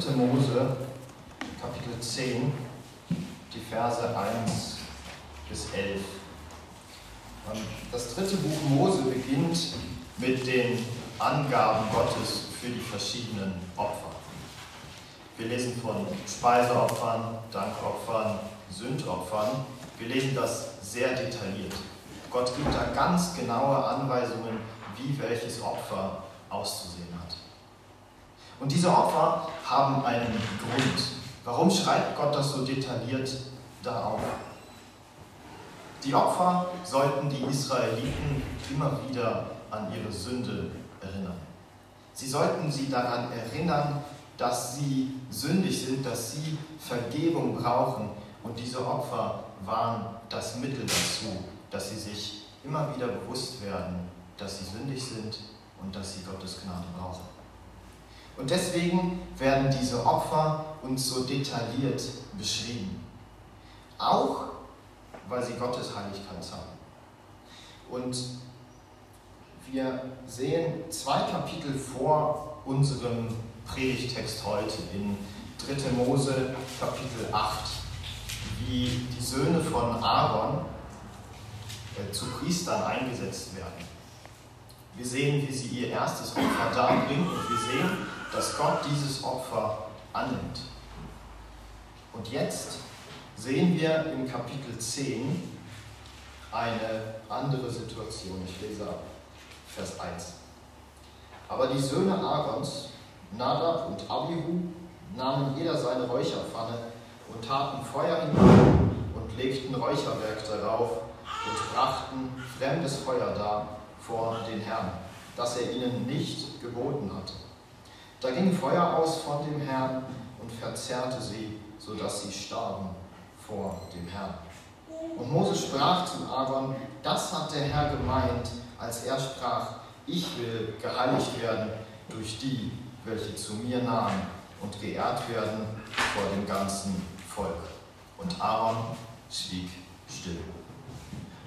3. Mose, Kapitel 10, die Verse 1 bis 11. Das dritte Buch Mose beginnt mit den Angaben Gottes für die verschiedenen Opfer. Wir lesen von Speiseopfern, Dankopfern, Sündopfern. Wir lesen das sehr detailliert. Gott gibt da ganz genaue Anweisungen, wie welches Opfer auszusehen hat. Und diese Opfer haben einen Grund. Warum schreibt Gott das so detailliert da auf? Die Opfer sollten die Israeliten immer wieder an ihre Sünde erinnern. Sie sollten sie daran erinnern, dass sie sündig sind, dass sie Vergebung brauchen. Und diese Opfer waren das Mittel dazu, dass sie sich immer wieder bewusst werden, dass sie sündig sind und dass sie Gottes Gnade brauchen. Und deswegen werden diese Opfer uns so detailliert beschrieben. Auch weil sie Gottes Heiligkeit zeigen. Und wir sehen zwei Kapitel vor unserem Predigtext heute in 3. Mose Kapitel 8, wie die Söhne von Aaron äh, zu Priestern eingesetzt werden. Wir sehen, wie sie ihr erstes Opfer darbringen und wir sehen, dass Gott dieses Opfer annimmt. Und jetzt sehen wir im Kapitel 10 eine andere Situation. Ich lese ab Vers 1. Aber die Söhne Aarons, Nadab und Abihu, nahmen jeder seine Räucherpfanne und taten Feuer hinein und legten Räucherwerk darauf und brachten fremdes Feuer dar vor den Herrn, das er ihnen nicht geboten hatte. Da ging Feuer aus von dem Herrn und verzerrte sie, sodass sie starben vor dem Herrn. Und Mose sprach zu Aaron, das hat der Herr gemeint, als er sprach, ich will geheiligt werden durch die, welche zu mir nahen und geehrt werden vor dem ganzen Volk. Und Aaron schwieg still.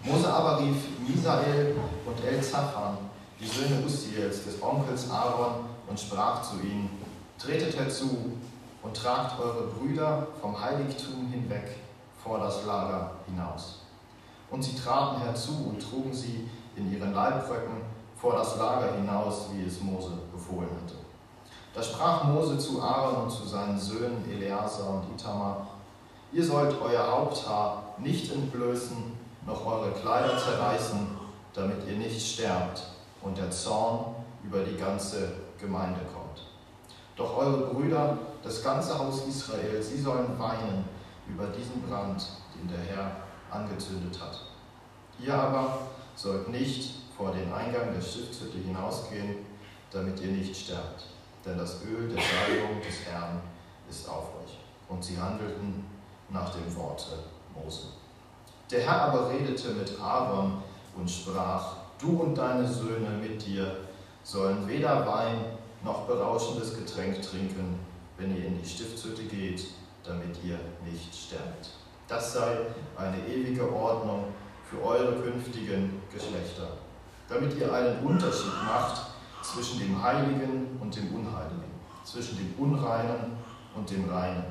Mose aber rief Misael und Elzaphan, die Söhne Ustiels, des Onkels Aaron, und sprach zu ihnen, tretet herzu und tragt eure Brüder vom Heiligtum hinweg vor das Lager hinaus. Und sie traten herzu und trugen sie in ihren Leibröcken vor das Lager hinaus, wie es Mose befohlen hatte. Da sprach Mose zu Aaron und zu seinen Söhnen Eleazar und Itamar, ihr sollt euer Haupthaar nicht entblößen, noch eure Kleider zerreißen, damit ihr nicht sterbt und der Zorn über die ganze Gemeinde kommt. Doch eure Brüder, das ganze Haus Israel, sie sollen weinen über diesen Brand, den der Herr angezündet hat. Ihr aber sollt nicht vor den Eingang der Stiftshütte hinausgehen, damit ihr nicht sterbt. Denn das Öl der Salbung des Herrn ist auf euch. Und sie handelten nach dem Worte Mose. Der Herr aber redete mit Aaron und sprach, du und deine Söhne mit dir sollen weder Wein noch berauschendes Getränk trinken, wenn ihr in die Stiftshütte geht, damit ihr nicht sterbt. Das sei eine ewige Ordnung für eure künftigen Geschlechter, damit ihr einen Unterschied macht zwischen dem Heiligen und dem Unheiligen, zwischen dem Unreinen und dem Reinen,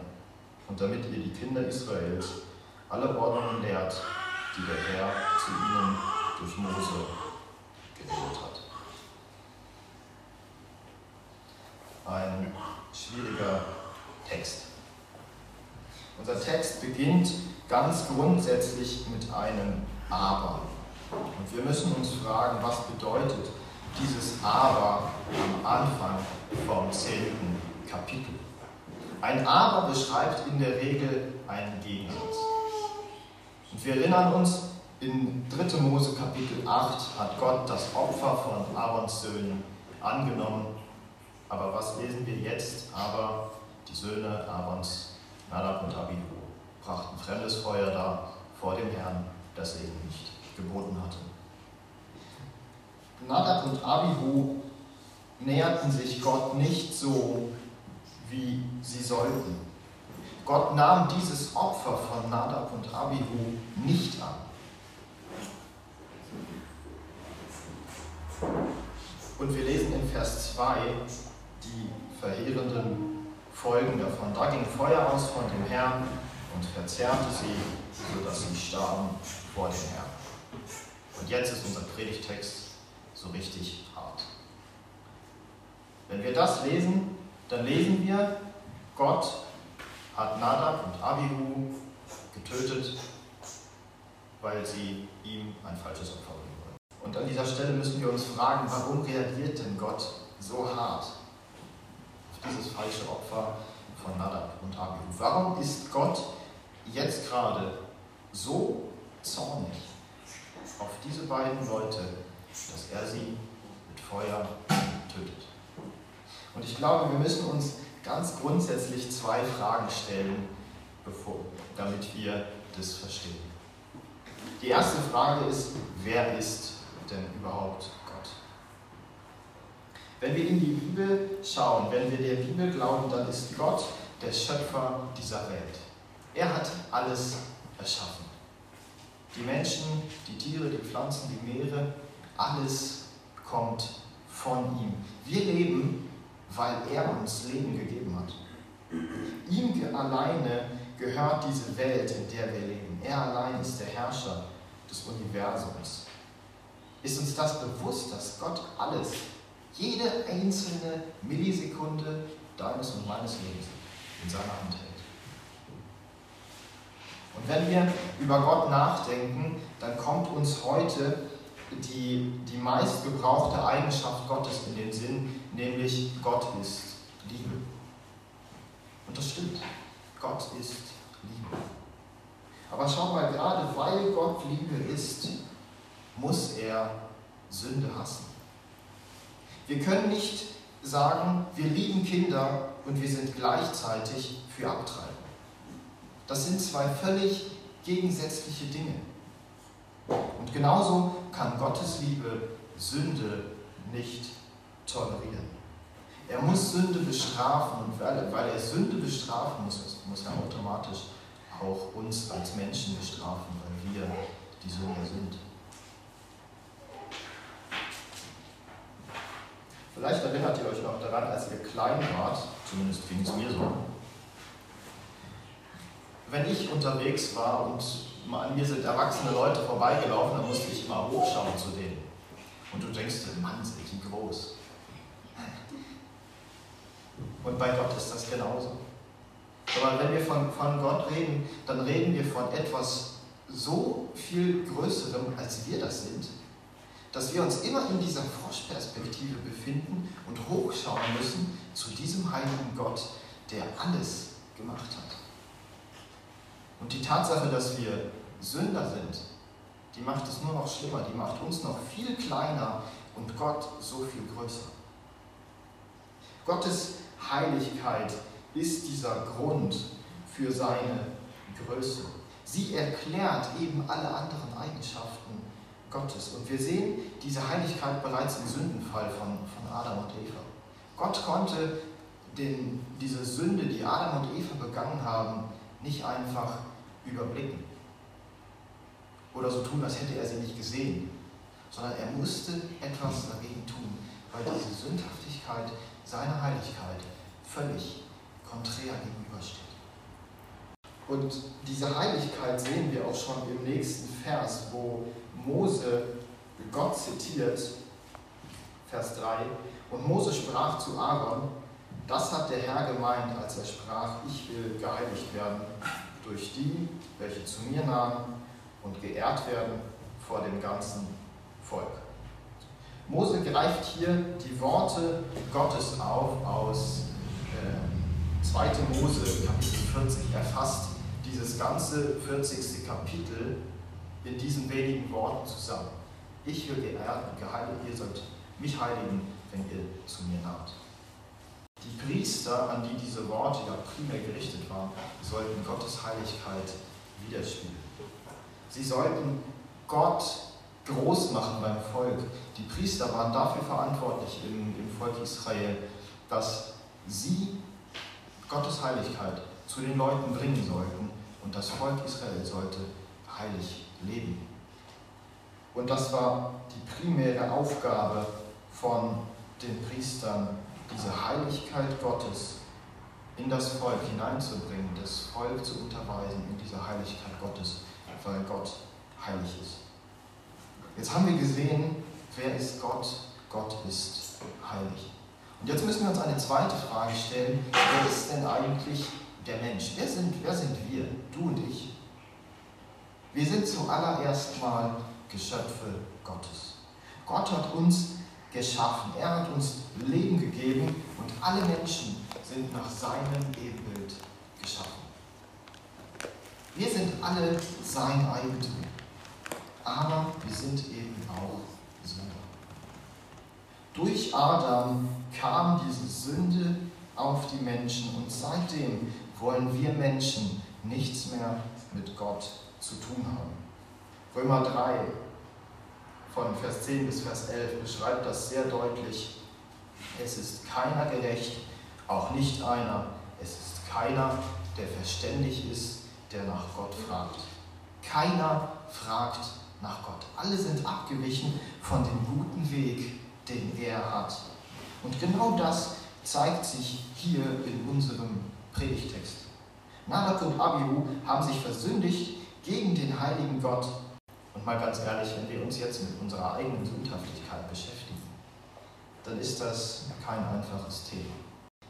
und damit ihr die Kinder Israels alle Ordnungen lehrt, die der Herr zu ihnen durch Mose geredet hat. Ein schwieriger Text. Unser Text beginnt ganz grundsätzlich mit einem Aber. Und wir müssen uns fragen, was bedeutet dieses Aber am Anfang vom zehnten Kapitel. Ein Aber beschreibt in der Regel einen Gegensatz. Und wir erinnern uns, in 3. Mose Kapitel 8 hat Gott das Opfer von Aarons Söhnen angenommen. Aber was lesen wir jetzt? Aber die Söhne Aarons, Nadab und Abihu, brachten fremdes Feuer dar vor dem Herrn, das er ihnen nicht geboten hatte. Nadab und Abihu näherten sich Gott nicht so, wie sie sollten. Gott nahm dieses Opfer von Nadab und Abihu nicht an. Und wir lesen in Vers 2 die verheerenden Folgen davon. Da ging Feuer aus von dem Herrn und verzerrte sie, sodass sie starben vor dem Herrn. Und jetzt ist unser Predigtext so richtig hart. Wenn wir das lesen, dann lesen wir, Gott hat Nadab und Abihu getötet, weil sie ihm ein falsches Opfer bringen wollten. Und an dieser Stelle müssen wir uns fragen, warum reagiert denn Gott so hart dieses falsche Opfer von Nadab und Abihu? Warum ist Gott jetzt gerade so zornig auf diese beiden Leute, dass er sie mit Feuer tötet? Und ich glaube, wir müssen uns ganz grundsätzlich zwei Fragen stellen, bevor, damit wir das verstehen. Die erste Frage ist, wer ist denn überhaupt? Wenn wir in die Bibel schauen, wenn wir der Bibel glauben, dann ist Gott der Schöpfer dieser Welt. Er hat alles erschaffen. Die Menschen, die Tiere, die Pflanzen, die Meere, alles kommt von ihm. Wir leben weil er uns Leben gegeben hat. Ihm alleine gehört diese Welt, in der wir leben. Er allein ist der Herrscher des Universums. Ist uns das bewusst, dass Gott alles, jede einzelne Millisekunde deines und meines Lebens in seiner Hand hält? Und wenn wir über Gott nachdenken, dann kommt uns heute die, die meistgebrauchte Eigenschaft Gottes in den Sinn, nämlich Gott ist Liebe. Und das stimmt. Gott ist Liebe. Aber schau mal, gerade weil Gott Liebe ist, muss er Sünde hassen. Wir können nicht sagen, wir lieben Kinder und wir sind gleichzeitig für Abtreibung. Das sind zwei völlig gegensätzliche Dinge. Und genauso kann Gottes Liebe Sünde nicht tolerieren. Er muss Sünde bestrafen und weil, weil er Sünde bestrafen muss, muss er automatisch auch uns als Menschen bestrafen, weil wir die Sünder sind. Vielleicht erinnert ihr euch noch daran, als ihr klein wart, zumindest ging es mir so, wenn ich unterwegs war und an mir sind erwachsene Leute vorbeigelaufen, dann musste ich immer hochschauen zu denen. Und du denkst, Mann, sind die groß. Und bei Gott ist das genauso. Aber wenn wir von, von Gott reden, dann reden wir von etwas so viel Größerem, als wir das sind, dass wir uns immer in dieser Froschperspektive befinden und hochschauen müssen zu diesem heiligen Gott, der alles gemacht hat. Und die Tatsache, dass wir Sünder sind, die macht es nur noch schlimmer, die macht uns noch viel kleiner und Gott so viel größer. Gottes Heiligkeit ist dieser Grund für seine Größe. Sie erklärt eben alle anderen Eigenschaften Gottes. Und wir sehen diese Heiligkeit bereits im Sündenfall von, von Adam und Eva. Gott konnte den, diese Sünde, die Adam und Eva begangen haben, nicht einfach überblicken oder so tun, als hätte er sie nicht gesehen, sondern er musste etwas dagegen tun, weil diese Sündhaftigkeit seiner Heiligkeit völlig konträr gegenübersteht. Und diese Heiligkeit sehen wir auch schon im nächsten Vers, wo Mose Gott zitiert, Vers 3. Und Mose sprach zu Aaron, das hat der Herr gemeint, als er sprach, ich will geheiligt werden durch die, welche zu mir nahmen und geehrt werden vor dem ganzen Volk. Mose greift hier die Worte Gottes auf aus äh, 2. Mose Kapitel 40. Er fasst dieses ganze 40. Kapitel in diesen wenigen Worten zusammen. Ich will geehrt und geheiligt, ihr sollt mich heiligen, wenn ihr zu mir naht. Die Priester, an die diese Worte ja primär gerichtet waren, sollten Gottes Heiligkeit widerspiegeln. Sie sollten Gott groß machen beim Volk. Die Priester waren dafür verantwortlich im, im Volk Israel, dass sie Gottes Heiligkeit zu den Leuten bringen sollten und das Volk Israel sollte heilig leben. Und das war die primäre Aufgabe von den Priestern diese Heiligkeit Gottes in das Volk hineinzubringen, das Volk zu unterweisen in dieser Heiligkeit Gottes, weil Gott heilig ist. Jetzt haben wir gesehen, wer ist Gott? Gott ist heilig. Und jetzt müssen wir uns eine zweite Frage stellen. Wer ist denn eigentlich der Mensch? Wer sind, wer sind wir? Du und ich. Wir sind zuallererst mal Geschöpfe Gottes. Gott hat uns geschaffen. Er hat uns Leben gegeben und alle Menschen sind nach seinem Ebenbild geschaffen. Wir sind alle sein Eigentum. Aber wir sind eben auch Sünder. Durch Adam kam diese Sünde auf die Menschen und seitdem wollen wir Menschen nichts mehr mit Gott zu tun haben. Römer 3 von Vers 10 bis Vers 11 beschreibt das sehr deutlich. Es ist keiner gerecht, auch nicht einer. Es ist keiner, der verständig ist, der nach Gott fragt. Keiner fragt nach Gott. Alle sind abgewichen von dem guten Weg, den er hat. Und genau das zeigt sich hier in unserem Predigtext. Nadab und Abihu haben sich versündigt gegen den heiligen Gott. Und mal ganz ehrlich, wenn wir uns jetzt mit unserer eigenen Sündhaftigkeit beschäftigen, dann ist das kein einfaches Thema.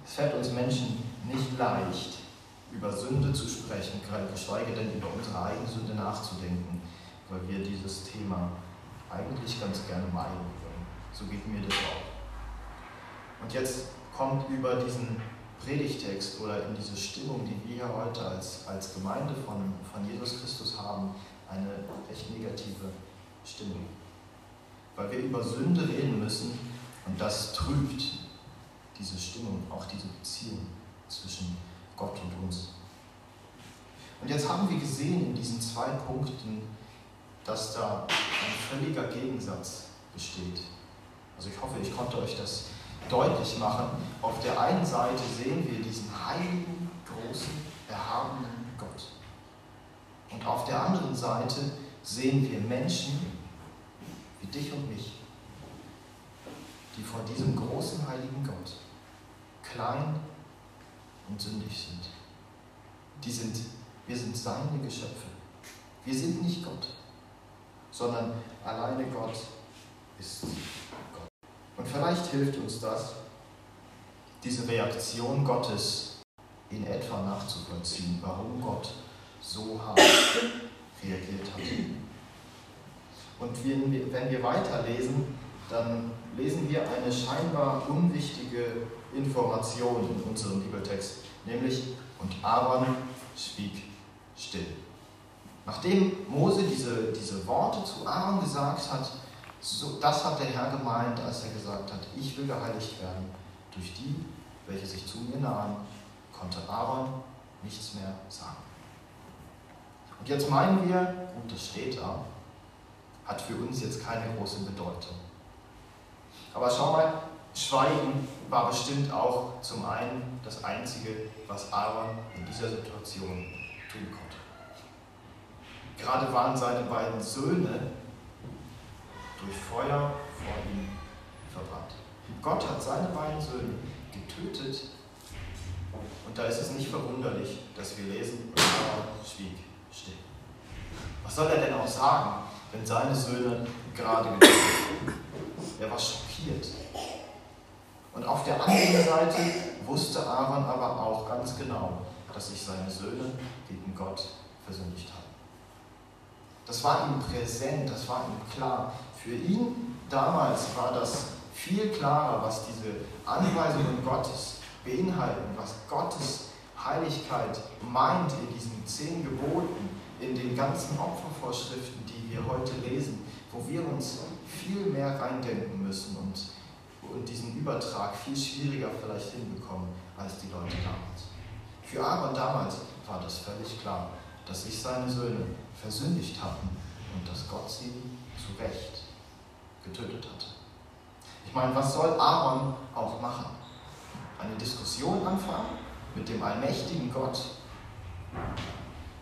Es fällt uns Menschen nicht leicht, über Sünde zu sprechen, geschweige denn über unsere eigene Sünde nachzudenken, weil wir dieses Thema eigentlich ganz gerne meiden würden. So geht mir das auch. Und jetzt kommt über diesen Predigtext oder in diese Stimmung, die wir hier heute als, als Gemeinde von, von Jesus Christus haben, eine recht negative Stimmung. Weil wir über Sünde reden müssen und das trübt diese Stimmung, auch diese Beziehung zwischen Gott und uns. Und jetzt haben wir gesehen in diesen zwei Punkten, dass da ein völliger Gegensatz besteht. Also ich hoffe, ich konnte euch das deutlich machen. Auf der einen Seite sehen wir diesen heiligen, großen, erhabenen Gott. Und auf der anderen Seite sehen wir Menschen wie dich und mich, die vor diesem großen, heiligen Gott klein und sündig sind. Die sind, wir sind seine Geschöpfe. Wir sind nicht Gott, sondern alleine Gott ist Gott. Und vielleicht hilft uns das, diese Reaktion Gottes in etwa nachzuvollziehen, warum Gott so hart reagiert hat. Und wenn wir weiterlesen, dann lesen wir eine scheinbar unwichtige Information in unserem Bibeltext, nämlich und Aaron schwieg still. Nachdem Mose diese, diese Worte zu Aaron gesagt hat, so, das hat der Herr gemeint, als er gesagt hat, ich will geheiligt werden. Durch die, welche sich zu mir nahen, konnte Aaron nichts mehr sagen. Und jetzt meinen wir, gut, das steht da, hat für uns jetzt keine große Bedeutung. Aber schau mal, Schweigen war bestimmt auch zum einen das Einzige, was Aaron in dieser Situation tun konnte. Gerade waren seine beiden Söhne durch Feuer vor ihm verbrannt. Gott hat seine beiden Söhne getötet und da ist es nicht verwunderlich, dass wir lesen, und Aaron schwieg still. Was soll er denn auch sagen, wenn seine Söhne gerade getötet wurden? Er war schockiert. Und auf der anderen Seite wusste Aaron aber auch ganz genau, dass sich seine Söhne gegen Gott versündigt haben. Das war ihm präsent, das war ihm klar. Für ihn damals war das viel klarer, was diese Anweisungen Gottes beinhalten, was Gottes Heiligkeit meint in diesen zehn Geboten, in den ganzen Opfervorschriften, die wir heute lesen, wo wir uns viel mehr reindenken müssen und und diesen Übertrag viel schwieriger vielleicht hinbekommen als die Leute damals. Für Aaron damals war das völlig klar, dass sich seine Söhne versündigt hatten und dass Gott sie zu Recht getötet hatte. Ich meine, was soll Aaron auch machen? Eine Diskussion anfangen mit dem allmächtigen Gott?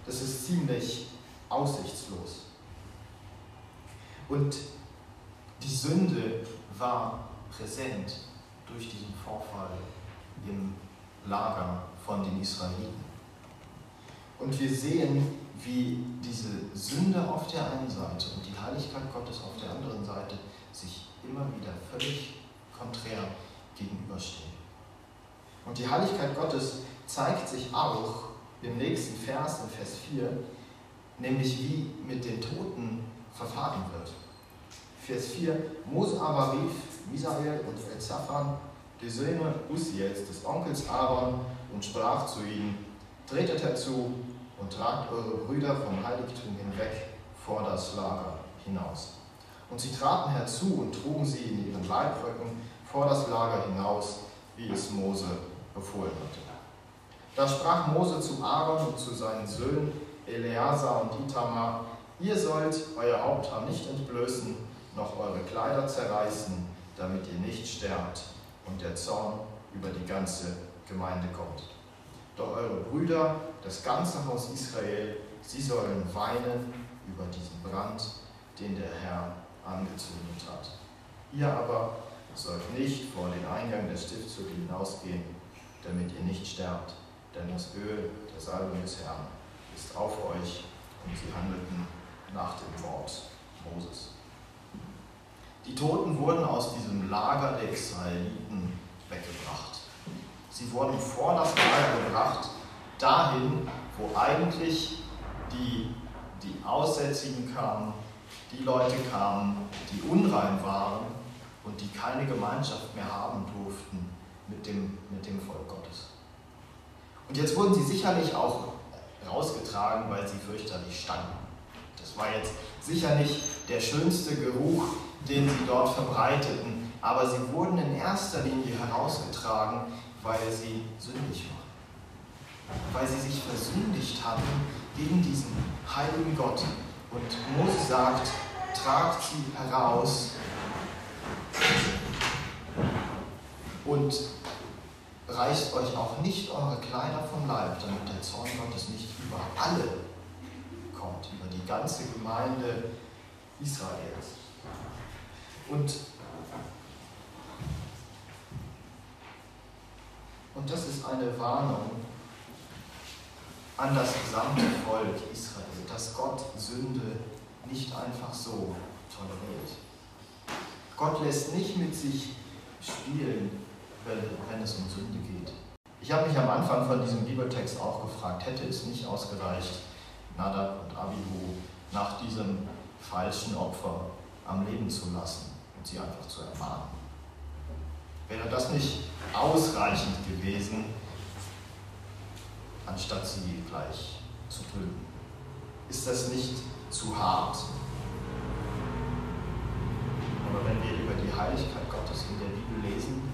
Das ist ziemlich aussichtslos. Und die Sünde war präsent durch diesen Vorfall im Lager von den Israeliten. Und wir sehen, wie diese Sünde auf der einen Seite und die Heiligkeit Gottes auf der anderen Seite immer wieder völlig konträr gegenüberstehen. Und die Heiligkeit Gottes zeigt sich auch im nächsten Vers, in Vers 4, nämlich wie mit den Toten verfahren wird. Vers 4, Mose aber rief Misael und Elzaphan, die Söhne Usiels, des Onkels Aaron, und sprach zu ihnen, tretet herzu und tragt eure Brüder vom Heiligtum hinweg vor das Lager hinaus. Und sie traten herzu und trugen sie in ihren Leibröcken vor das Lager hinaus, wie es Mose befohlen hatte. Da sprach Mose zu Aaron und zu seinen Söhnen Eleazar und Itamar, ihr sollt euer Haupthaar nicht entblößen, noch eure Kleider zerreißen, damit ihr nicht sterbt und der Zorn über die ganze Gemeinde kommt. Doch eure Brüder, das ganze Haus Israel, sie sollen weinen über diesen Brand, den der Herr angezündet hat. Ihr aber sollt nicht vor den Eingang der Stiftshütte hinausgehen, damit ihr nicht sterbt, denn das Öl der Salbung des Herrn ist auf euch und sie handelten nach dem Wort Moses. Die Toten wurden aus diesem Lager der Israeliten weggebracht. Sie wurden vor das Lager gebracht, dahin, wo eigentlich die, die Aussätzigen kamen, die Leute kamen, die unrein waren und die keine Gemeinschaft mehr haben durften mit dem, mit dem Volk Gottes. Und jetzt wurden sie sicherlich auch rausgetragen, weil sie fürchterlich stanken. Das war jetzt sicher nicht der schönste Geruch, den sie dort verbreiteten, aber sie wurden in erster Linie herausgetragen, weil sie sündig waren. Weil sie sich versündigt hatten gegen diesen heiligen Gott. Und Mose sagt, tragt sie heraus und reißt euch auch nicht eure Kleider vom Leib, damit der Zorn Gottes nicht über alle kommt, über die ganze Gemeinde Israels. Und, und das ist eine Warnung an das gesamte Volk Israel, dass Gott Sünde nicht einfach so toleriert. Gott lässt nicht mit sich spielen, wenn, es um Sünde geht. Ich habe mich am Anfang von diesem Bibeltext auch gefragt, hätte es nicht ausgereicht, Nadab und Abihu nach diesem falschen Opfer am Leben zu lassen und sie einfach zu ermahnen? Wäre das nicht ausreichend gewesen, anstatt sie gleich zu töten? Ist das nicht zu hart? Aber wenn wir über die Heiligkeit Gottes in der Bibel lesen,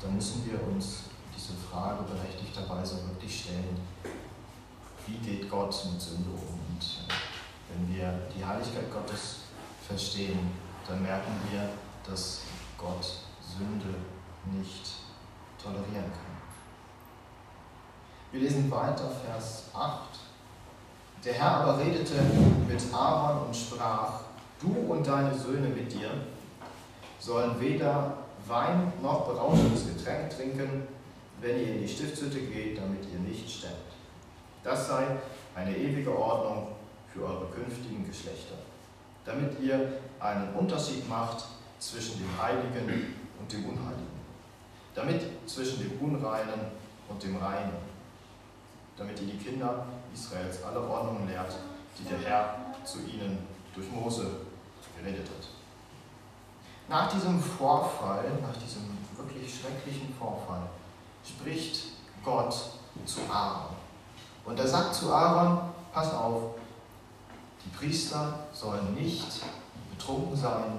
dann müssen wir uns diese Frage berechtigterweise wirklich stellen, wie geht Gott mit Sünde um? Und wenn wir die Heiligkeit Gottes verstehen, dann merken wir, dass Gott Sünde nicht tolerieren kann. Wir lesen weiter, Vers 8. Der Herr aber redete mit Aaron und sprach, du und deine Söhne mit dir sollen weder Wein noch berauschendes Getränk trinken, wenn ihr in die Stiftshütte geht, damit ihr nicht sterbt. Das sei eine ewige Ordnung für eure künftigen Geschlechter, damit ihr einen Unterschied macht zwischen dem Heiligen und dem Unheiligen, damit zwischen dem Unreinen und dem Reinen, damit ihr die Kinder Israels alle Ordnungen lehrt, die der Herr zu ihnen durch Mose geredet hat. Nach diesem Vorfall, nach diesem wirklich schrecklichen Vorfall, spricht Gott zu Aaron. Und er sagt zu Aaron, pass auf, die Priester sollen nicht betrunken sein,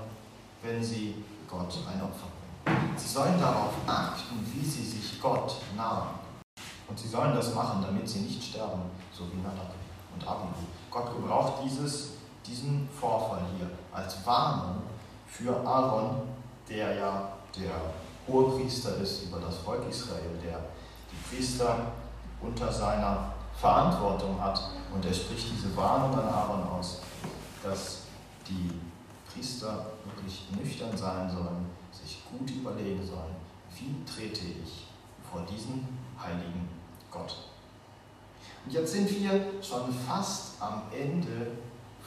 wenn sie Gott ein Opfer bringen. Sie sollen darauf achten, wie sie sich Gott nahen. Und sie sollen das machen, damit sie nicht sterben, so wie Nadab und Abihu. Gott gebraucht dieses, diesen Vorfall hier als Warnung für Aaron, der ja der Hohepriester ist über das Volk Israel, der die Priester unter seiner Verantwortung hat. Und er spricht diese Warnung an Aaron aus, dass die Priester wirklich nüchtern sein sollen, sich gut überlegen sollen, wie trete ich vor diesen heiligen Gott. Und jetzt sind wir schon fast am Ende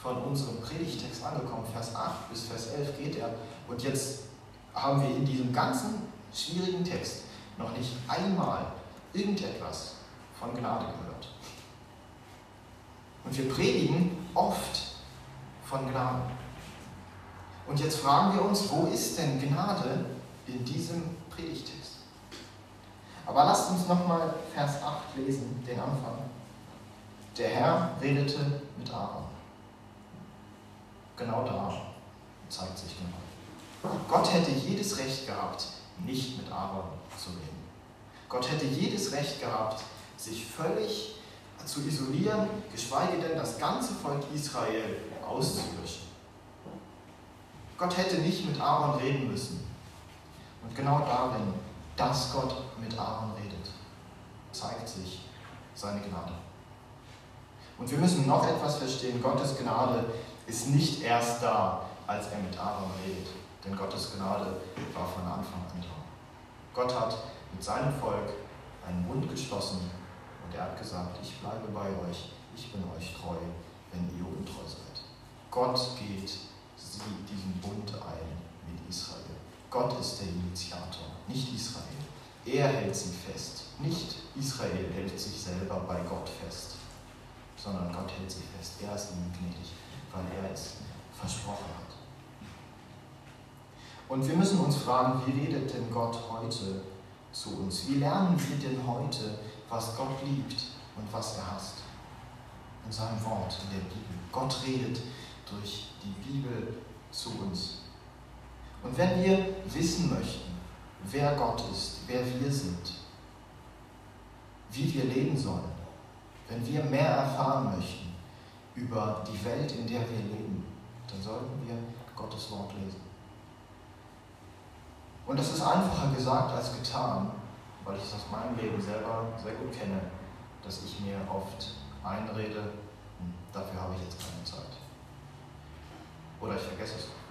von unserem Predigtext angekommen. Vers 8 bis Vers 11 geht er. Und jetzt haben wir in diesem ganzen schwierigen Text noch nicht einmal irgendetwas von Gnade gehört. Und wir predigen oft von Gnade. Und jetzt fragen wir uns, wo ist denn Gnade in diesem Predigtext? Aber lasst uns nochmal Vers 8 lesen, den Anfang. Der Herr redete mit Aaron. Genau da zeigt sich genau. Gott hätte jedes Recht gehabt, nicht mit Aaron zu reden. Gott hätte jedes Recht gehabt, sich völlig zu isolieren, geschweige denn das ganze Volk Israel auszulöschen. Gott hätte nicht mit Aaron reden müssen. Und genau darin, dass Gott mit Aaron redet, zeigt sich seine Gnade. Und wir müssen noch etwas verstehen. Gottes Gnade ist nicht erst da, als er mit Aaron redet. Denn Gottes Gnade war von Anfang an da. Gott hat mit seinem Volk einen Bund geschlossen und er hat gesagt, ich bleibe bei euch, ich bin euch treu, wenn ihr untreu seid. Gott geht diesen Bund ein mit Israel. Gott ist der Initiator, nicht Israel. Er hält sie fest, nicht Israel hält sich selber bei Gott fest sondern Gott hält sie fest. Er ist ihnen gnädig, weil er es versprochen hat. Und wir müssen uns fragen, wie redet denn Gott heute zu uns? Wie lernen wir denn heute, was Gott liebt und was er hasst? In seinem Wort, in der Bibel. Gott redet durch die Bibel zu uns. Und wenn wir wissen möchten, wer Gott ist, wer wir sind, wie wir leben sollen, wenn wir mehr erfahren möchten über die Welt, in der wir leben, dann sollten wir Gottes Wort lesen. Und das ist einfacher gesagt als getan, weil ich es aus meinem Leben selber sehr gut kenne, dass ich mir oft einrede, hm, dafür habe ich jetzt keine Zeit. Oder ich vergesse es.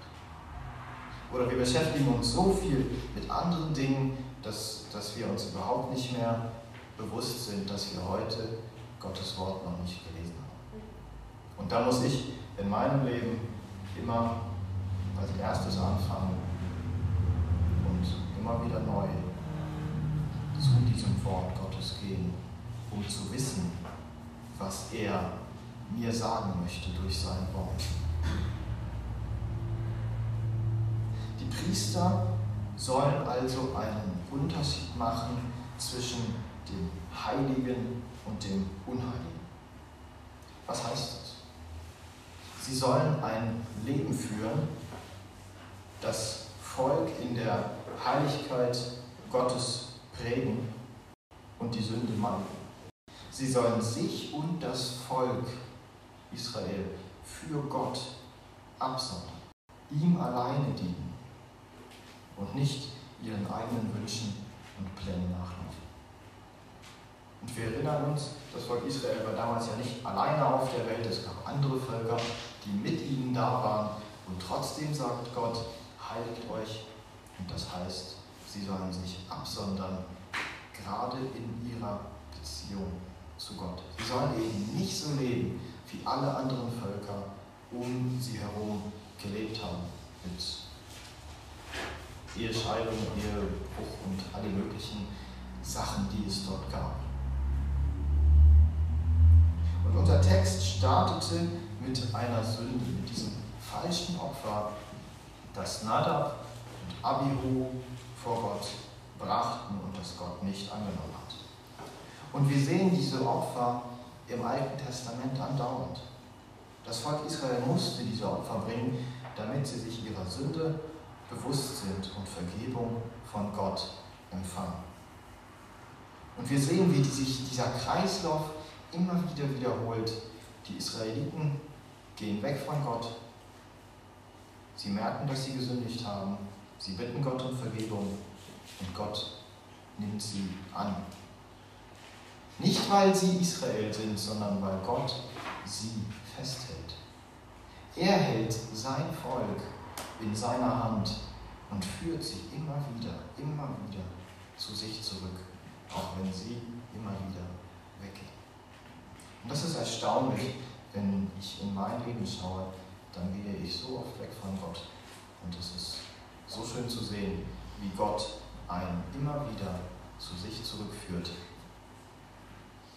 Oder wir beschäftigen uns so viel mit anderen Dingen, dass, dass wir uns überhaupt nicht mehr bewusst sind, dass wir heute Gottes Wort noch nicht gelesen habe. Und da muss ich in meinem Leben immer als erstes anfangen und immer wieder neu zu diesem Wort Gottes gehen, um zu wissen, was er mir sagen möchte durch sein Wort. Priester sollen also einen Unterschied machen zwischen dem Heiligen und dem Unheiligen. Was heißt das? Sie sollen ein Leben führen, das Volk in der Heiligkeit Gottes prägen und die Sünde meiden. Sie sollen sich und das Volk Israel für Gott absondern, ihm alleine dienen und nicht ihren eigenen Wünschen und Plänen nachlaufen. Und wir erinnern uns, das Volk Israel war damals ja nicht alleine auf der Welt, es gab andere Völker, die mit ihnen da waren. Und trotzdem sagt Gott, heiligt euch. Und das heißt, sie sollen sich absondern, gerade in ihrer Beziehung zu Gott. Sie sollen eben nicht so leben, wie alle anderen Völker um sie herum gelebt haben. Mit Ehescheidung, Ehebruch und alle möglichen Sachen, die es dort gab. Und unser Text startete mit einer Sünde, mit diesem falschen Opfer, das Nadab und Abihu vor Gott brachten und das Gott nicht angenommen hat. Und wir sehen diese Opfer im Alten Testament andauernd. Das Volk Israel musste diese Opfer bringen, damit sie sich ihrer Sünde bewusst sind und Vergebung von Gott empfangen. Und wir sehen, wie sich dieser Kreislauf immer wieder wiederholt. Die Israeliten gehen weg von Gott. Sie merken, dass sie gesündigt haben. Sie bitten Gott um Vergebung und Gott nimmt sie an. Nicht, weil sie Israel sind, sondern weil Gott sie festhält. Er hält sein Volk in seiner Hand und führt sie immer wieder, immer wieder zu sich zurück. auch wenn sie immer wieder weggehen. Und das ist erstaunlich, wenn ich in mein Leben schaue, dann gehe ich so oft weg von Gott. Und es ist so schön zu sehen, wie Gott einen immer wieder zu sich zurückführt,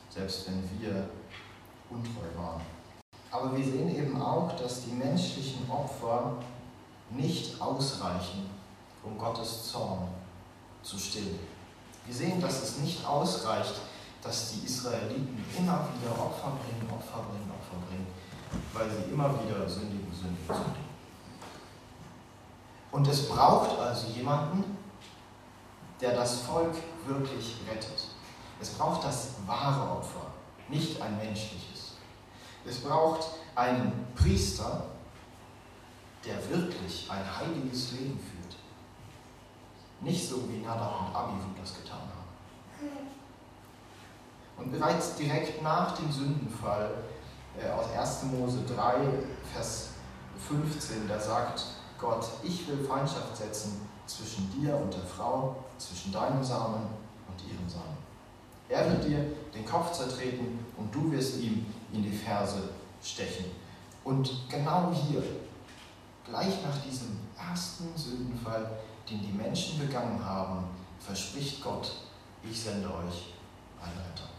selbst wenn wir untreu waren. Aber wir sehen eben auch, dass die menschlichen Opfer nicht ausreichen, um Gottes Zorn zu stillen. Wir sehen, dass es nicht ausreicht, dass die Israeliten immer wieder Opfer bringen, Opfer bringen, Opfer bringen, weil sie immer wieder sündigen, sündigen, sündigen. Und es braucht also jemanden, der das Volk wirklich rettet. Es braucht das wahre Opfer, nicht ein menschliches. Es braucht einen Priester, der wirklich ein heiliges Leben führt. Nicht so wie Nadab und Abihu das getan haben. Und bereits direkt nach dem Sündenfall äh, aus 1. Mose 3, Vers 15, da sagt Gott, ich will Feindschaft setzen zwischen dir und der Frau, zwischen deinem Samen und ihrem Samen. Er wird dir den Kopf zertreten und du wirst ihm in die Ferse stechen. Und genau hier, gleich nach diesem ersten Sündenfall, den die Menschen begangen haben, verspricht Gott, ich sende euch einen Retter.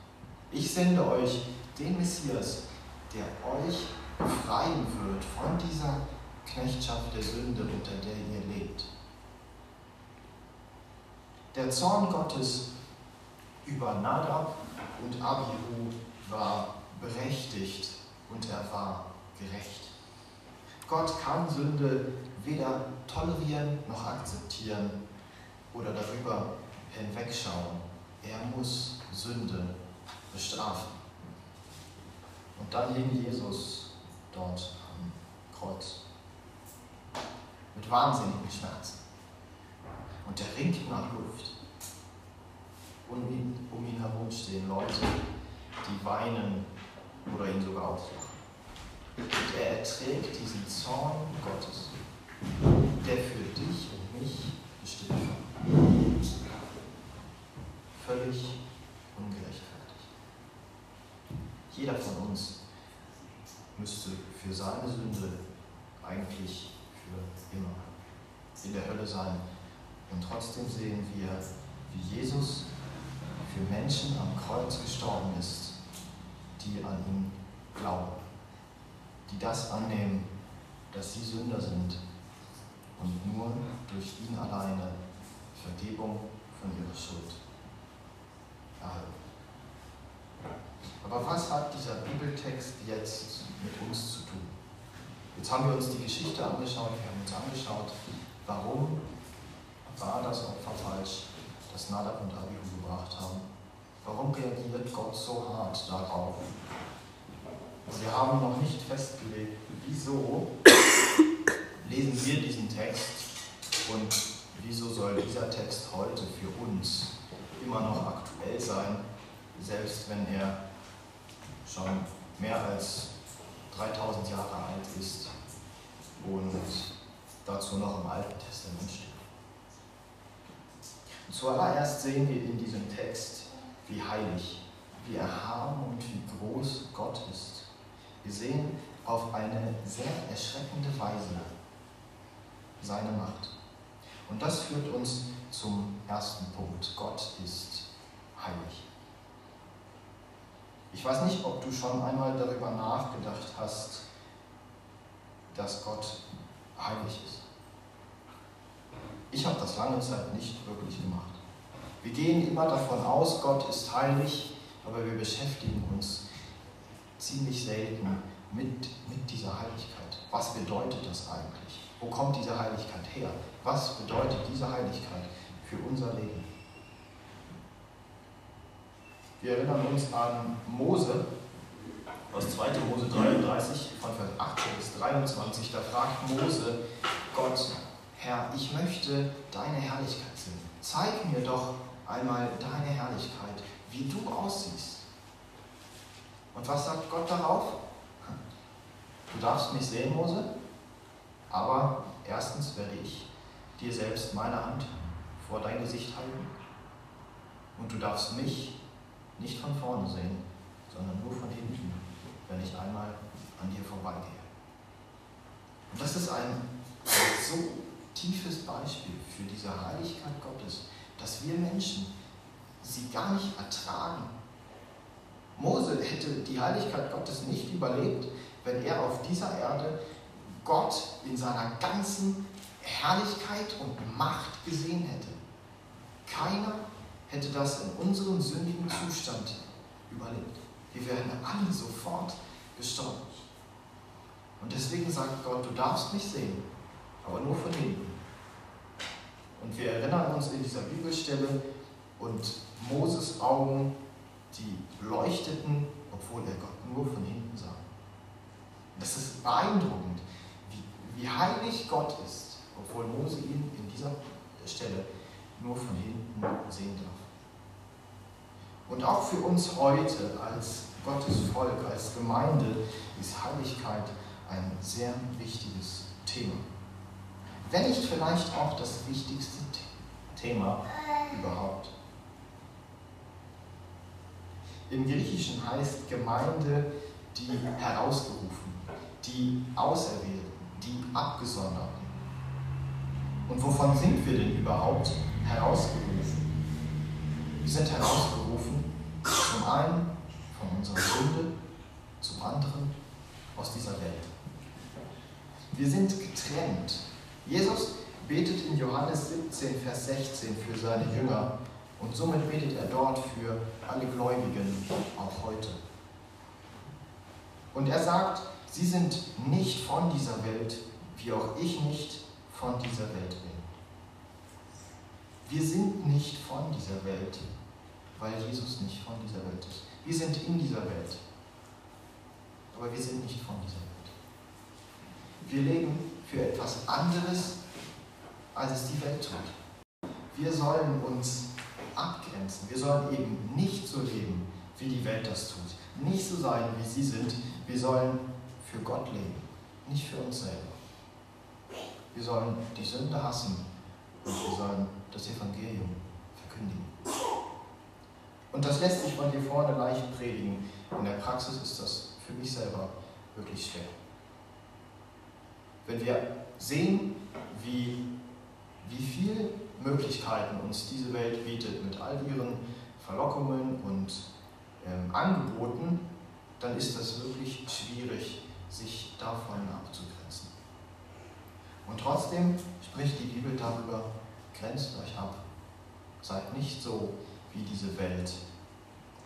Ich sende euch den Messias, der euch befreien wird von dieser Knechtschaft der Sünde, unter der ihr lebt. Der Zorn Gottes über Nadab und Abihu war berechtigt und er war gerecht. Gott kann Sünde weder tolerieren noch akzeptieren oder darüber hinwegschauen. Er muss Sünde bestrafen. Und dann hing Jesus dort am Kreuz mit wahnsinnigen Schmerzen. Und er ringt nach Luft. Und um ihn herum stehen Leute, die weinen oder ihn sogar auslachen. Und er erträgt diesen Zorn Gottes, der für dich und mich bestimmt war. Völlig ungerechtfertigt. Jeder von uns müsste für seine Sünde eigentlich für immer in der Hölle sein. Und trotzdem sehen wir, wie Jesus für Menschen am Kreuz gestorben ist, die an ihn glauben, die das annehmen, dass sie Sünder sind und nur durch ihn alleine Vergebung von ihrer Schuld erhalten. Aber was hat dieser Bibeltext jetzt mit uns zu tun? Jetzt haben wir uns die Geschichte angeschaut, wir haben uns angeschaut, warum war das Opfer falsch, das Nadab und Abihu gebracht haben. Warum reagiert Gott so hart darauf? Wir haben noch nicht festgelegt, wieso lesen wir diesen Text und wieso soll dieser Text heute für uns immer noch aktuell sein, selbst wenn er schon mehr als 3000 Jahre alt ist und dazu noch im Alten Testament steht. Zuallererst sehen wir in diesem Text, wie heilig, wie erhaben und wie groß Gott ist. Wir sehen auf eine sehr erschreckende Weise seine Macht. Und das führt uns zum ersten Punkt. Gott ist heilig. Ich weiß nicht, ob du schon einmal darüber nachgedacht hast, dass Gott heilig ist. Ich habe das lange Zeit nicht wirklich gemacht. Wir gehen immer davon aus, Gott ist heilig, aber wir beschäftigen uns ziemlich selten mit, mit dieser Heiligkeit. Was bedeutet das eigentlich? Wo kommt diese Heiligkeit her? Was bedeutet diese Heiligkeit für unser Leben? Wir erinnern uns an Mose aus 2. Mose 33 von Vers 18 bis 23. Da fragt Mose Gott, Herr, ich möchte deine Herrlichkeit sehen. Zeig mir doch einmal deine Herrlichkeit, wie du aussiehst. Und was sagt Gott darauf? Du darfst mich sehen, Mose, aber erstens werde ich dir selbst meine Hand vor dein Gesicht halten Und du darfst mich nicht von vorne sehen, sondern nur von hinten, wenn ich einmal an dir vorbeigehe. Und das ist ein so tiefes Beispiel für diese Heiligkeit Gottes, dass wir Menschen sie gar nicht ertragen. Mose hätte die Heiligkeit Gottes nicht überlebt, wenn er auf dieser Erde Gott in seiner ganzen Herrlichkeit und Macht gesehen hätte. Keiner hätte das in unserem sündigen Zustand überlebt. Wir wären alle sofort gestorben. Und deswegen sagt Gott, du darfst mich sehen, aber nur von hinten. Und wir erinnern uns in dieser Bibelstelle, und Moses Augen, die leuchteten, obwohl er Gott nur von hinten sah. Das ist beeindruckend, wie, wie heilig Gott ist, obwohl Mose ihn in dieser Stelle nur von hinten sehen darf. Und auch für uns heute als Gottes Volk, als Gemeinde ist Heiligkeit ein sehr wichtiges Thema. Wenn nicht vielleicht auch das wichtigste Thema überhaupt. Im Griechischen heißt Gemeinde die Herausgerufen, die Auserwählten, die Abgesonderten. Und wovon sind wir denn überhaupt herausgerufen? Wir sind herausgerufen zum einen von unserer Sünde, zum anderen aus dieser Welt. Wir sind getrennt. Jesus betet in Johannes 17, Vers 16 für seine Jünger und somit betet er dort für alle Gläubigen, auch heute. Und er sagt, sie sind nicht von dieser Welt, wie auch ich nicht von dieser Welt bin. Wir sind nicht von dieser Welt, weil Jesus nicht von dieser Welt ist. Wir sind in dieser Welt, aber wir sind nicht von dieser Welt. Wir leben für etwas anderes, als es die Welt tut. Wir sollen uns abgrenzen. Wir sollen eben nicht so leben, wie die Welt das tut. Nicht so sein, wie sie sind. Wir sollen für Gott leben, nicht für uns selber. Wir sollen die Sünde hassen und wir sollen das Evangelium verkündigen. Und das lässt sich von hier vorne leicht predigen. In der Praxis ist das für mich selber wirklich schwer. Wenn wir sehen, wie, wie viele Möglichkeiten uns diese Welt bietet mit all ihren Verlockungen und ähm, Angeboten, dann ist das wirklich schwierig, sich davon abzugrenzen. Und trotzdem spricht die Bibel darüber, grenzt euch ab. Seid nicht so, wie diese Welt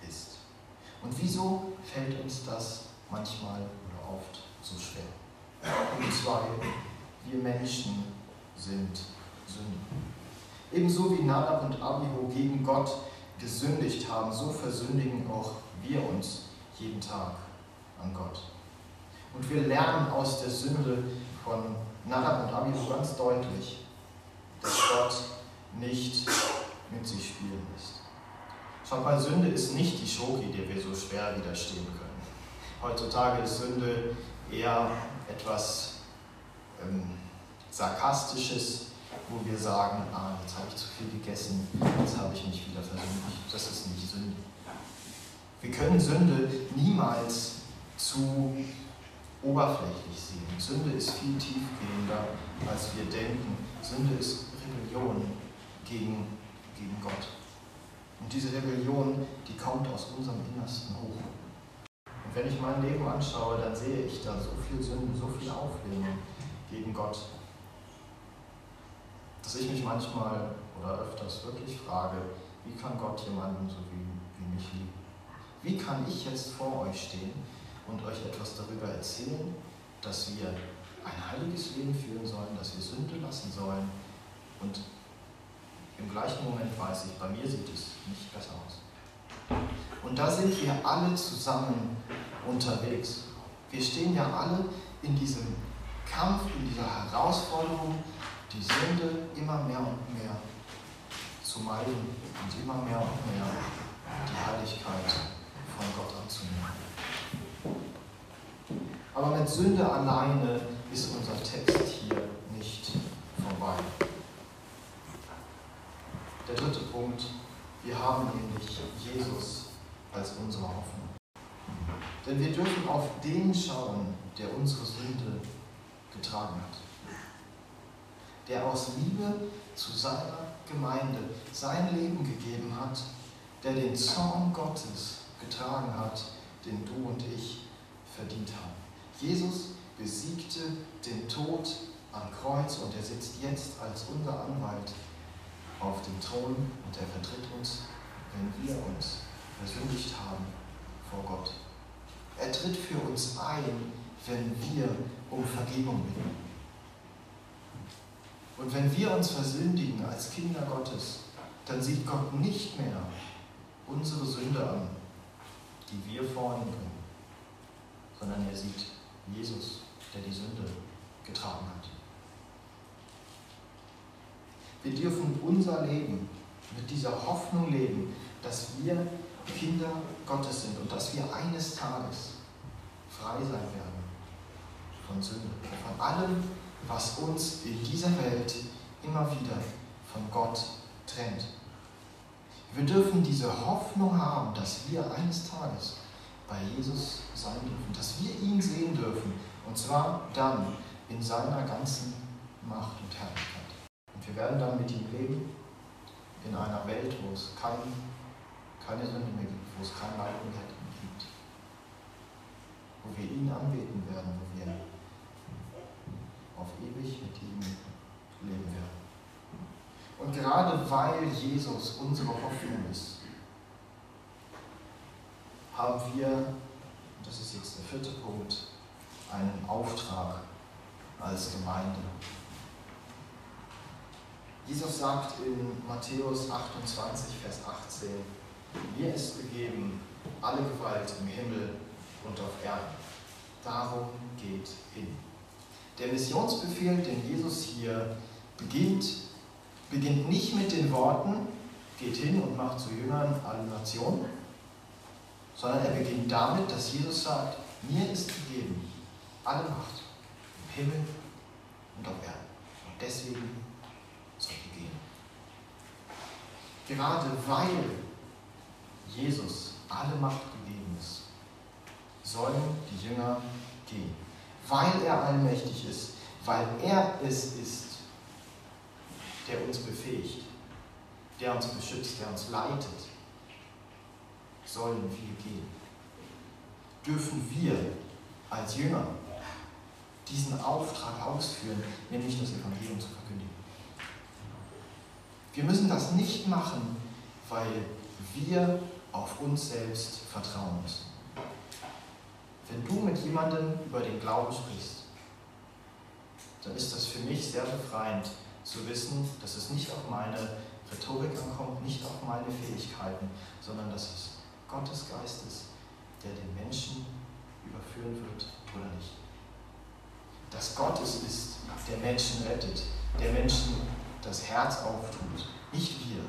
ist. Und wieso fällt uns das manchmal oder oft so schwer? Und zwar, wir Menschen sind Sünden. Ebenso wie Nadab und Abihu gegen Gott gesündigt haben, so versündigen auch wir uns jeden Tag an Gott. Und wir lernen aus der Sünde von Nadab und Abihu ganz deutlich, dass Gott nicht mit sich spielen lässt. Schaut mal, Sünde ist nicht die Schoki, der wir so schwer widerstehen können. Heutzutage ist Sünde eher etwas ähm, Sarkastisches, wo wir sagen, ah, jetzt habe ich zu viel gegessen, jetzt habe ich mich wieder versündigt. Das ist nicht Sünde. Wir können Sünde niemals zu oberflächlich sehen. Sünde ist viel tiefgehender, als wir denken. Sünde ist Rebellion gegen, gegen Gott. Und diese Rebellion, die kommt aus unserem Innersten hoch. Und wenn ich mein Leben anschaue, dann sehe ich da so viel Sünde, so viel Auflehnung gegen Gott dass ich mich manchmal oder öfters wirklich frage, wie kann Gott jemanden so wie, wie mich lieben? Wie kann ich jetzt vor euch stehen und euch etwas darüber erzählen, dass wir ein heiliges Leben führen sollen, dass wir Sünde lassen sollen und im gleichen Moment weiß ich, bei mir sieht es nicht besser aus. Und da sind wir alle zusammen unterwegs. Wir stehen ja alle in diesem Kampf, in dieser Herausforderung, die Sünde immer mehr und mehr zu meiden und immer mehr und mehr die Heiligkeit von Gott anzunehmen. Aber mit Sünde alleine ist unser Text hier nicht vorbei. Der dritte Punkt, Wir haben nämlich Jesus als unsere Hoffnung. Denn wir dürfen auf den schauen, der unsere Sünde getragen hat. Der aus Liebe zu seiner Gemeinde sein Leben gegeben hat, der den Zorn Gottes getragen hat, den du und ich verdient haben. Jesus besiegte den Tod am Kreuz und er sitzt jetzt als unser Anwalt auf dem Thron und er vertritt uns, wenn wir uns versündigt haben vor Gott. Er tritt für uns ein, wenn wir um Vergebung bitten. Und wenn wir uns versündigen als Kinder Gottes, dann sieht Gott nicht mehr unsere Sünde an, die wir vor bringen, sondern er sieht Jesus, der die Sünde getragen hat. Wir dürfen unser Leben mit dieser Hoffnung leben, dass wir Kinder Gottes sind und dass wir eines Tages frei sein werden von Sünde, von allem, was uns in dieser Welt immer wieder von Gott trennt. Wir dürfen diese Hoffnung haben, dass wir eines Tages bei Jesus sein dürfen, dass wir ihn sehen dürfen, und zwar dann in seiner ganzen Macht und Herrlichkeit. Und wir werden dann mit ihm leben in einer Welt, wo es kein, keine Sünde mehr gibt, wo es kein Leid mehr gibt, wo wir ihn anbeten werden, wo wir auf ewig mit ihm leben werden. Und gerade weil Jesus unsere Hoffnung ist, haben wir, und das ist jetzt der vierte Punkt, einen Auftrag als Gemeinde. Jesus sagt in Matthäus 28, Vers 18, mir ist gegeben alle Gewalt im Himmel und auf Erden. Darum geht hin. Der Missionsbefehl, den Jesus hier beginnt, beginnt nicht mit den Worten, geht hin und macht zu Jüngern alle Nationen, sondern er beginnt damit, dass Jesus sagt, mir ist gegeben alle Macht im Himmel und auf Erden. Und deswegen soll ihr gehen. Gerade weil Jesus alle Macht gegeben ist, sollen die Jünger gehen. Weil er allmächtig ist, weil er es ist, der uns befähigt, der uns beschützt, der uns leitet, sollen wir gehen. Dürfen wir als Jünger diesen Auftrag ausführen, nämlich das Evangelium zu verkündigen. Wir müssen das nicht machen, weil wir auf uns selbst vertrauen müssen. Wenn du mit jemandem über den Glauben sprichst, dann ist das für mich sehr befreiend zu wissen, dass es nicht auf meine Rhetorik ankommt, nicht auf meine Fähigkeiten, sondern dass es Gottes Geist ist, der den Menschen überführen wird oder nicht. Dass Gott es ist, der Menschen rettet, der Menschen das Herz auftut, nicht wir.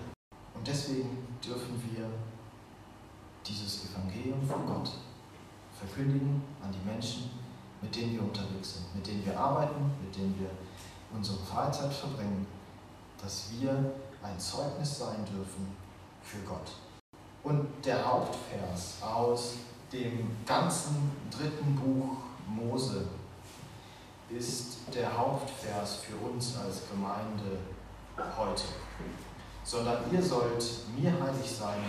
Und deswegen dürfen wir dieses Evangelium von Gott verkündigen an die Menschen, mit denen wir unterwegs sind, mit denen wir arbeiten, mit denen wir unsere Freizeit verbringen, dass wir ein Zeugnis sein dürfen für Gott. Und der Hauptvers aus dem ganzen dritten Buch Mose ist der Hauptvers für uns als Gemeinde heute. Sondern ihr sollt mir heilig sein,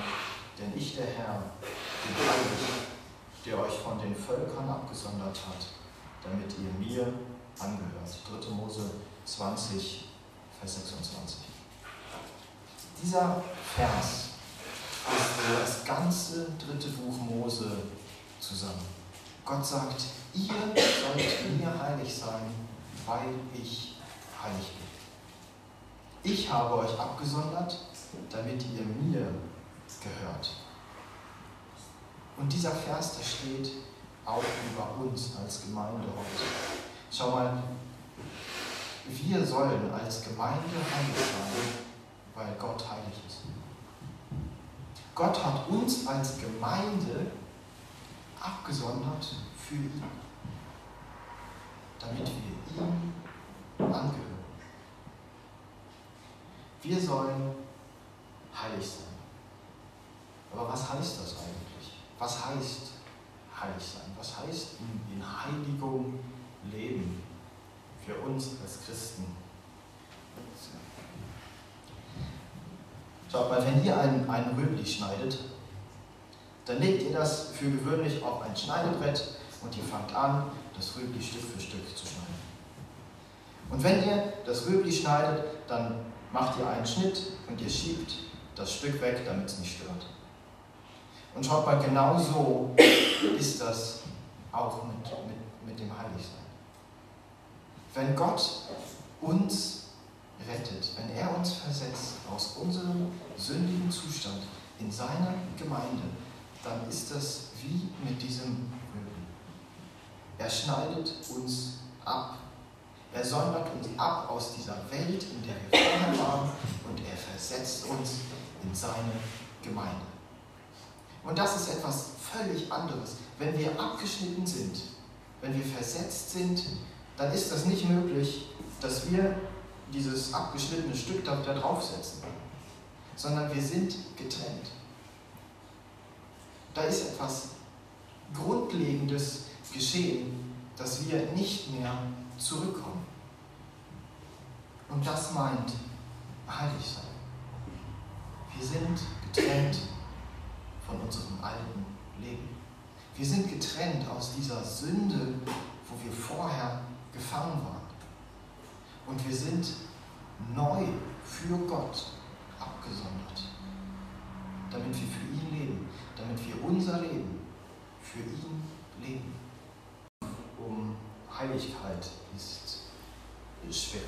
denn ich, der Herr, bin heilig, der euch von den Völkern abgesondert hat, damit ihr mir angehört. 3. Mose 20, Vers 26. Dieser Vers ist das ganze dritte Buch Mose zusammen. Gott sagt, ihr sollt mir heilig sein, weil ich heilig bin. Ich habe euch abgesondert, damit ihr mir gehört. Und dieser Vers, der steht auch über uns als Gemeinde heute. Schau mal, wir sollen als Gemeinde heilig sein, weil Gott heilig ist. Gott hat uns als Gemeinde abgesondert für ihn, damit wir ihm angehören. Wir sollen heilig sein. Aber was heißt das eigentlich? Was heißt heilig sein? Was heißt in, Heiligung leben für uns als Christen? Schaut mal, wenn ihr ein, ein Rübli schneidet, dann legt ihr das für gewöhnlich auf ein Schneidebrett und ihr fangt an, das Rübli Stück für Stück zu schneiden. Und wenn ihr das Rübli schneidet, dann macht ihr einen Schnitt und ihr schiebt das Stück weg, damit es nicht stört. Und schaut mal, genau so ist das auch mit, mit, mit dem Heiligsein. Wenn Gott uns rettet, wenn er uns versetzt aus unserem sündigen Zustand in seine Gemeinde, dann ist das wie mit diesem Rübli. Er schneidet uns ab er sondert uns ab aus dieser Welt, in der wir vorher waren, und er versetzt uns in seine Gemeinde. Und das ist etwas völlig anderes. Wenn wir abgeschnitten sind, wenn wir versetzt sind, dann ist das nicht möglich, dass wir dieses abgeschnittene Stück da wieder draufsetzen, sondern wir sind getrennt. Da ist etwas Grundlegendes geschehen, dass wir nicht mehr zurückkommen. Und das meint heilig sein. Wir sind getrennt von unserem alten Leben. Wir sind getrennt aus dieser Sünde, wo wir vorher gefangen waren. Und wir sind neu für Gott abgesondert, damit wir für ihn leben, damit wir unser Leben für ihn leben. Um Heiligkeit ist schwer.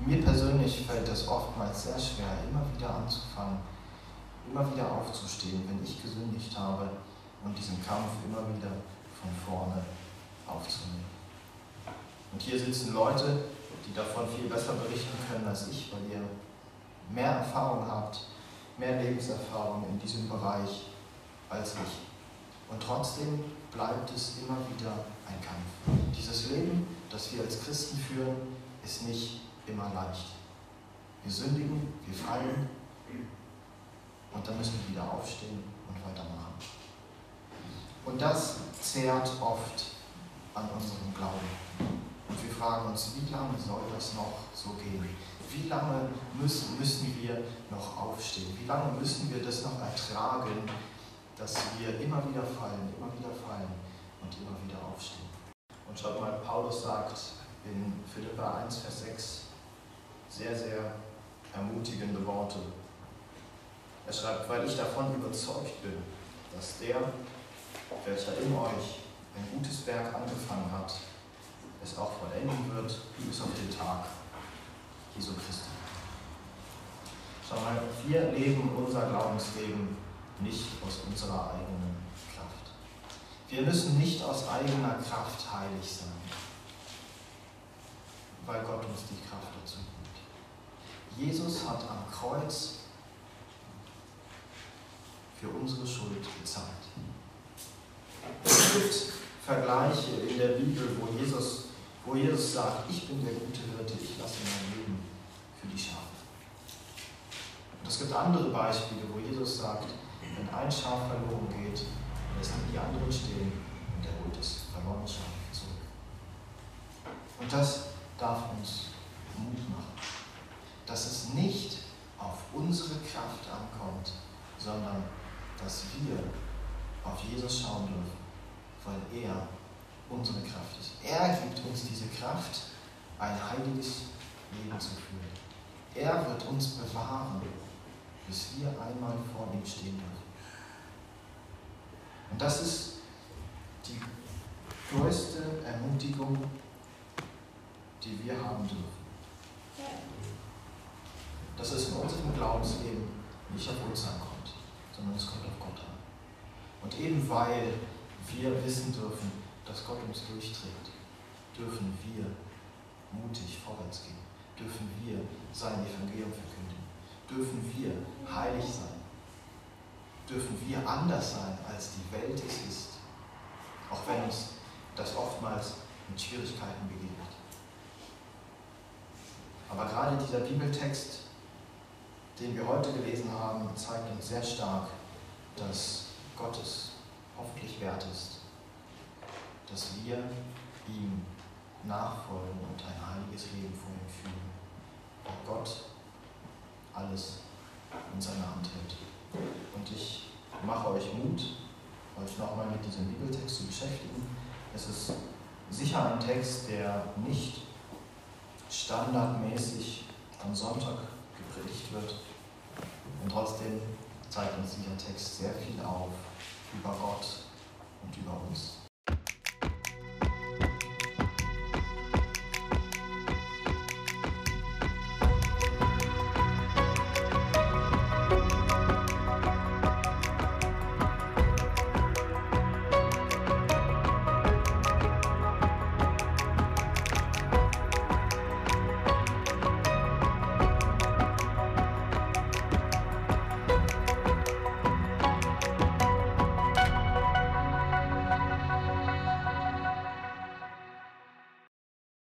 Mir persönlich fällt es oftmals sehr schwer, immer wieder anzufangen, immer wieder aufzustehen, wenn ich gesündigt habe und diesen Kampf immer wieder von vorne aufzunehmen. Und hier sitzen Leute, die davon viel besser berichten können als ich, weil ihr mehr Erfahrung habt, mehr Lebenserfahrung in diesem Bereich als ich. Und trotzdem bleibt es immer wieder ein Kampf. Dieses Leben, das wir als Christen führen, ist nicht immer leicht. Wir sündigen, wir fallen und dann müssen wir wieder aufstehen und weitermachen. Und das zehrt oft an unserem Glauben. Und wir fragen uns, wie lange soll das noch so gehen? Wie lange müssen, müssen wir noch aufstehen? Wie lange müssen wir das noch ertragen, dass wir immer wieder fallen, immer wieder fallen und immer wieder aufstehen? Und schaut mal, Paulus sagt in Philippa 1, Vers 6, sehr, sehr ermutigende Worte. Er schreibt, weil ich davon überzeugt bin, dass der, welcher in euch ein gutes Werk angefangen hat, es auch vollenden wird bis auf den Tag Jesu Christi. Schau mal, wir leben unser Glaubensleben nicht aus unserer eigenen Kraft. Wir müssen nicht aus eigener Kraft heilig sein, weil Gott uns die Kraft dazu gibt. Jesus hat am Kreuz für unsere Schuld bezahlt. Es gibt Vergleiche in der Bibel, wo Jesus, wo Jesus sagt, ich bin der gute Hirte, ich lasse mein Leben für die Schafe. Und es gibt andere Beispiele, wo Jesus sagt, wenn ein Schaf verloren geht, lässt er die anderen stehen und er holt das verlorene Schaf zurück. Und das darf uns Mut machen dass es nicht auf unsere Kraft ankommt, sondern dass wir auf Jesus schauen dürfen, weil er unsere Kraft ist. Er gibt uns diese Kraft, ein heiliges Leben zu führen. Er wird uns bewahren, bis wir einmal vor ihm stehen dürfen. Und das ist die größte Ermutigung, die wir haben dürfen dass es in unserem Glaubensleben nicht auf uns ankommt, sondern es kommt auf Gott an. Und eben weil wir wissen dürfen, dass Gott uns durchträgt, dürfen wir mutig vorwärts gehen, dürfen wir sein Evangelium verkünden, dürfen wir heilig sein, dürfen wir anders sein, als die Welt es ist, auch wenn uns das oftmals mit Schwierigkeiten begegnet. Aber gerade dieser Bibeltext den wir heute gelesen haben, zeigt uns sehr stark, dass Gott es hoffentlich wert ist, dass wir ihm nachfolgen und ein heiliges Leben vor ihm führen, weil Gott alles in seiner Hand hält. Und ich mache euch Mut, euch nochmal mit diesem Bibeltext zu beschäftigen. Es ist sicher ein Text, der nicht standardmäßig am Sonntag gepredigt wird. Und trotzdem zeigt uns dieser Text sehr viel auf über Gott und über uns.